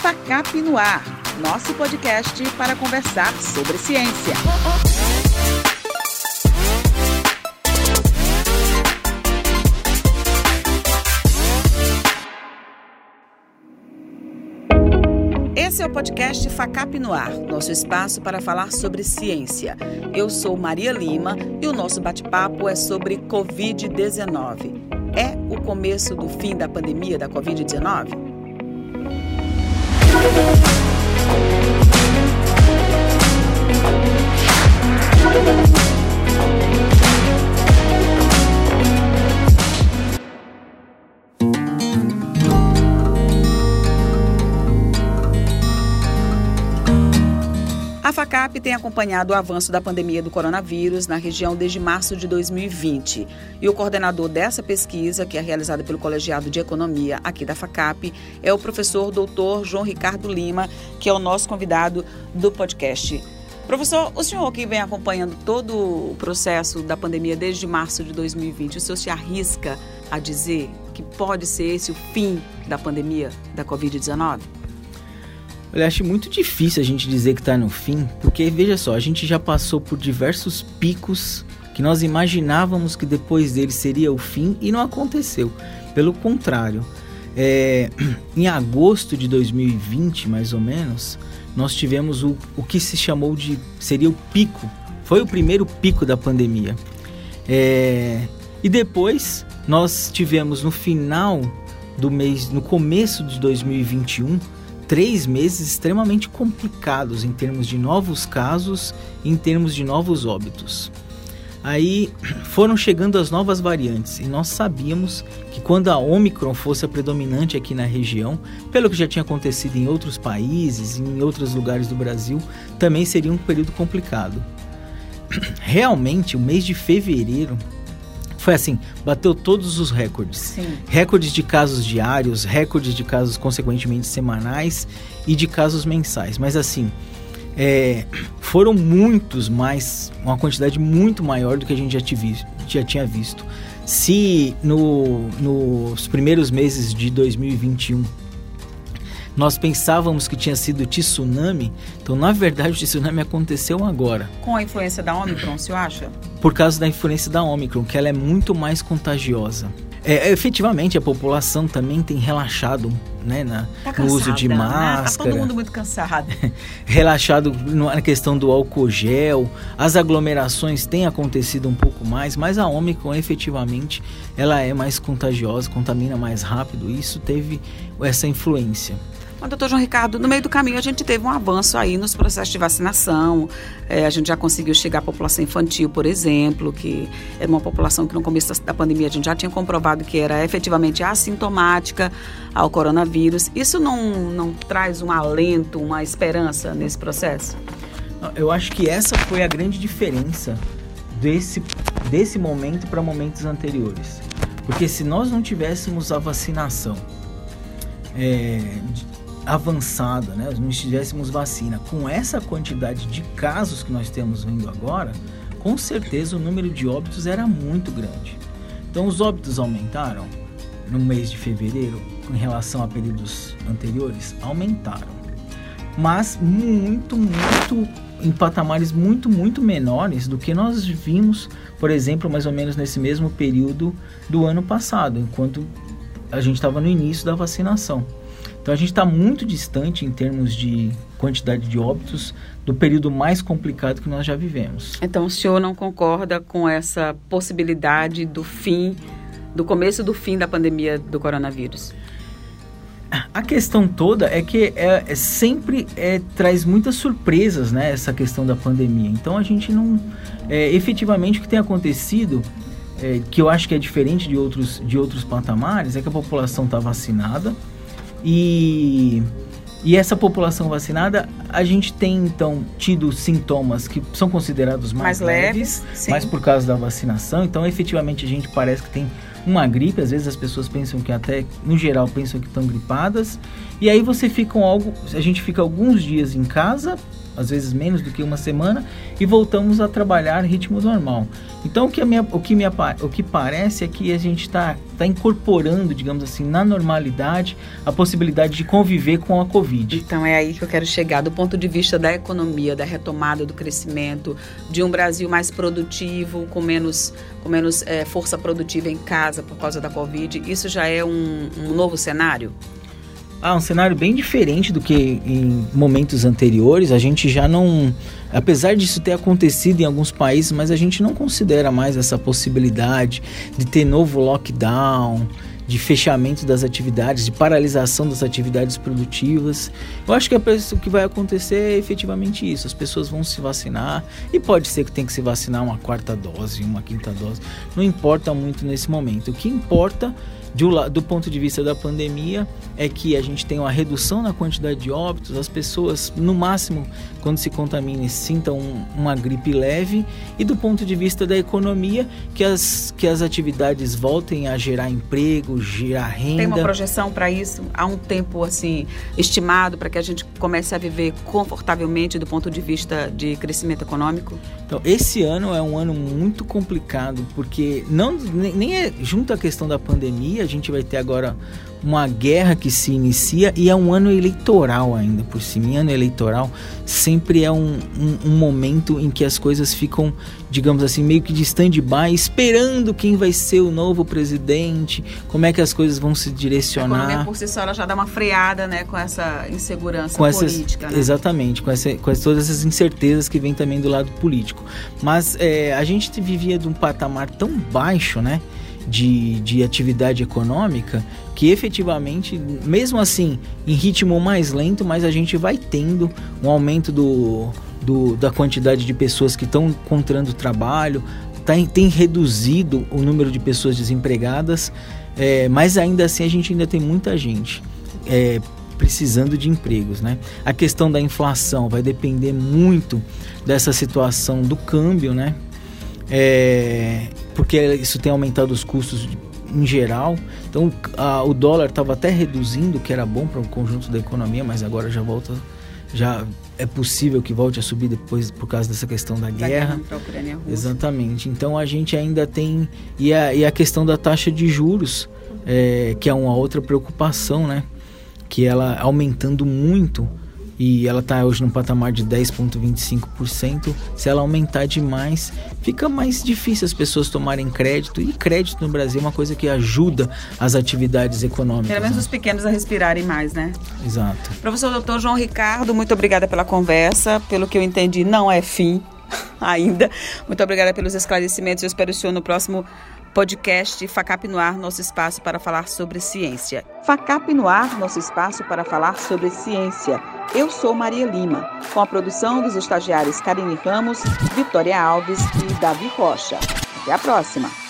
FACAP no Ar, nosso podcast para conversar sobre ciência. Esse é o podcast FACAP no Ar, nosso espaço para falar sobre ciência. Eu sou Maria Lima e o nosso bate-papo é sobre Covid-19. É o começo do fim da pandemia da Covid-19? Thank A FACAP tem acompanhado o avanço da pandemia do coronavírus na região desde março de 2020. E o coordenador dessa pesquisa, que é realizada pelo Colegiado de Economia aqui da FACAP, é o professor doutor João Ricardo Lima, que é o nosso convidado do podcast. Professor, o senhor que vem acompanhando todo o processo da pandemia desde março de 2020, o senhor se arrisca a dizer que pode ser esse o fim da pandemia da Covid-19? Eu acho muito difícil a gente dizer que está no fim, porque veja só, a gente já passou por diversos picos que nós imaginávamos que depois dele seria o fim e não aconteceu. Pelo contrário, é, em agosto de 2020, mais ou menos, nós tivemos o, o que se chamou de seria o pico. Foi o primeiro pico da pandemia. É, e depois nós tivemos no final do mês, no começo de 2021, três meses extremamente complicados em termos de novos casos, em termos de novos óbitos. Aí foram chegando as novas variantes e nós sabíamos que quando a Omicron fosse a predominante aqui na região, pelo que já tinha acontecido em outros países, em outros lugares do Brasil, também seria um período complicado. Realmente, o mês de fevereiro foi assim, bateu todos os recordes. Sim. Recordes de casos diários, recordes de casos consequentemente semanais e de casos mensais. Mas assim, é, foram muitos mais, uma quantidade muito maior do que a gente já, tive, já tinha visto. Se no, nos primeiros meses de 2021 nós pensávamos que tinha sido tsunami, então na verdade o tsunami aconteceu agora. Com a influência da Omicron, você acha? Por causa da influência da Omicron, que ela é muito mais contagiosa. É, efetivamente, a população também tem relaxado né, na, tá no uso de máscara. Né? Tá todo mundo muito cansado. relaxado na questão do álcool gel. As aglomerações têm acontecido um pouco mais, mas a Omicron efetivamente ela é mais contagiosa, contamina mais rápido. E isso teve essa influência. Mas, doutor João Ricardo, no meio do caminho a gente teve um avanço aí nos processos de vacinação. É, a gente já conseguiu chegar à população infantil, por exemplo, que era uma população que no começo da pandemia a gente já tinha comprovado que era efetivamente assintomática ao coronavírus. Isso não, não traz um alento, uma esperança nesse processo? Eu acho que essa foi a grande diferença desse, desse momento para momentos anteriores. Porque se nós não tivéssemos a vacinação é, avançada, né, não tivéssemos vacina, com essa quantidade de casos que nós temos vindo agora, com certeza o número de óbitos era muito grande. Então os óbitos aumentaram no mês de fevereiro em relação a períodos anteriores, aumentaram. Mas muito, muito em patamares muito, muito menores do que nós vimos, por exemplo, mais ou menos nesse mesmo período do ano passado, enquanto a gente estava no início da vacinação. Então a gente está muito distante em termos de quantidade de óbitos do período mais complicado que nós já vivemos. Então o senhor não concorda com essa possibilidade do fim, do começo do fim da pandemia do coronavírus? A questão toda é que é, é sempre é, traz muitas surpresas, né? Essa questão da pandemia. Então a gente não, é, efetivamente o que tem acontecido, é, que eu acho que é diferente de outros de outros patamares, é que a população está vacinada e, e essa população vacinada, a gente tem então tido sintomas que são considerados mais, mais leves, leves mas por causa da vacinação. Então, efetivamente, a gente parece que tem uma gripe. Às vezes as pessoas pensam que até, no geral, pensam que estão gripadas. E aí você fica algo, a gente fica alguns dias em casa, às vezes menos do que uma semana, e voltamos a trabalhar ritmo normal. Então o que, minha, o que, me, o que parece é que a gente está tá incorporando, digamos assim, na normalidade a possibilidade de conviver com a Covid. Então é aí que eu quero chegar, do ponto de vista da economia, da retomada do crescimento, de um Brasil mais produtivo, com menos, com menos é, força produtiva em casa por causa da Covid. Isso já é um, um novo cenário? Ah, um cenário bem diferente do que em momentos anteriores. A gente já não. Apesar disso ter acontecido em alguns países, mas a gente não considera mais essa possibilidade de ter novo lockdown, de fechamento das atividades, de paralisação das atividades produtivas. Eu acho que o que vai acontecer é efetivamente isso. As pessoas vão se vacinar e pode ser que tenha que se vacinar uma quarta dose, uma quinta dose. Não importa muito nesse momento. O que importa do, do ponto de vista da pandemia, é que a gente tem uma redução na quantidade de óbitos, as pessoas, no máximo, quando se contaminem, sintam um, uma gripe leve, e do ponto de vista da economia, que as, que as atividades voltem a gerar emprego, gerar renda. Tem uma projeção para isso? Há um tempo assim estimado para que a gente comece a viver confortavelmente do ponto de vista de crescimento econômico? Então, esse ano é um ano muito complicado, porque não nem é junto à questão da pandemia, a gente vai ter agora uma guerra que se inicia e é um ano eleitoral ainda por cima. E ano eleitoral sempre é um, um, um, momento em que as coisas ficam, digamos assim, meio que de stand-by, esperando quem vai ser o novo presidente, como é que as coisas vão se direcionar. A economia por si só ela já dá uma freada né, com essa insegurança com política. Essas, né? Exatamente, com, essa, com todas essas incertezas que vem também do lado político. Mas é, a gente vivia de um patamar tão baixo, né? De, de atividade econômica que efetivamente, mesmo assim, em ritmo mais lento, mas a gente vai tendo um aumento do, do da quantidade de pessoas que estão encontrando trabalho, tá, tem reduzido o número de pessoas desempregadas, é, mas ainda assim a gente ainda tem muita gente é, precisando de empregos, né? A questão da inflação vai depender muito dessa situação do câmbio, né? É, porque isso tem aumentado os custos em geral. Então a, o dólar estava até reduzindo, que era bom para o conjunto da economia, mas agora já volta, já é possível que volte a subir depois por causa dessa questão da, da guerra. guerra Exatamente. Então a gente ainda tem e a, e a questão da taxa de juros, é, que é uma outra preocupação, né? Que ela aumentando muito e ela está hoje no patamar de 10,25%. Se ela aumentar demais, fica mais difícil as pessoas tomarem crédito. E crédito no Brasil é uma coisa que ajuda as atividades econômicas. Pelo menos né? os pequenos a respirarem mais, né? Exato. Professor doutor João Ricardo, muito obrigada pela conversa. Pelo que eu entendi, não é fim ainda. Muito obrigada pelos esclarecimentos. Eu espero o senhor no próximo podcast Facap no Ar, nosso espaço para falar sobre ciência. Facap no Ar, nosso espaço para falar sobre ciência. Eu sou Maria Lima, com a produção dos estagiários Karine Ramos, Vitória Alves e Davi Rocha. Até a próxima!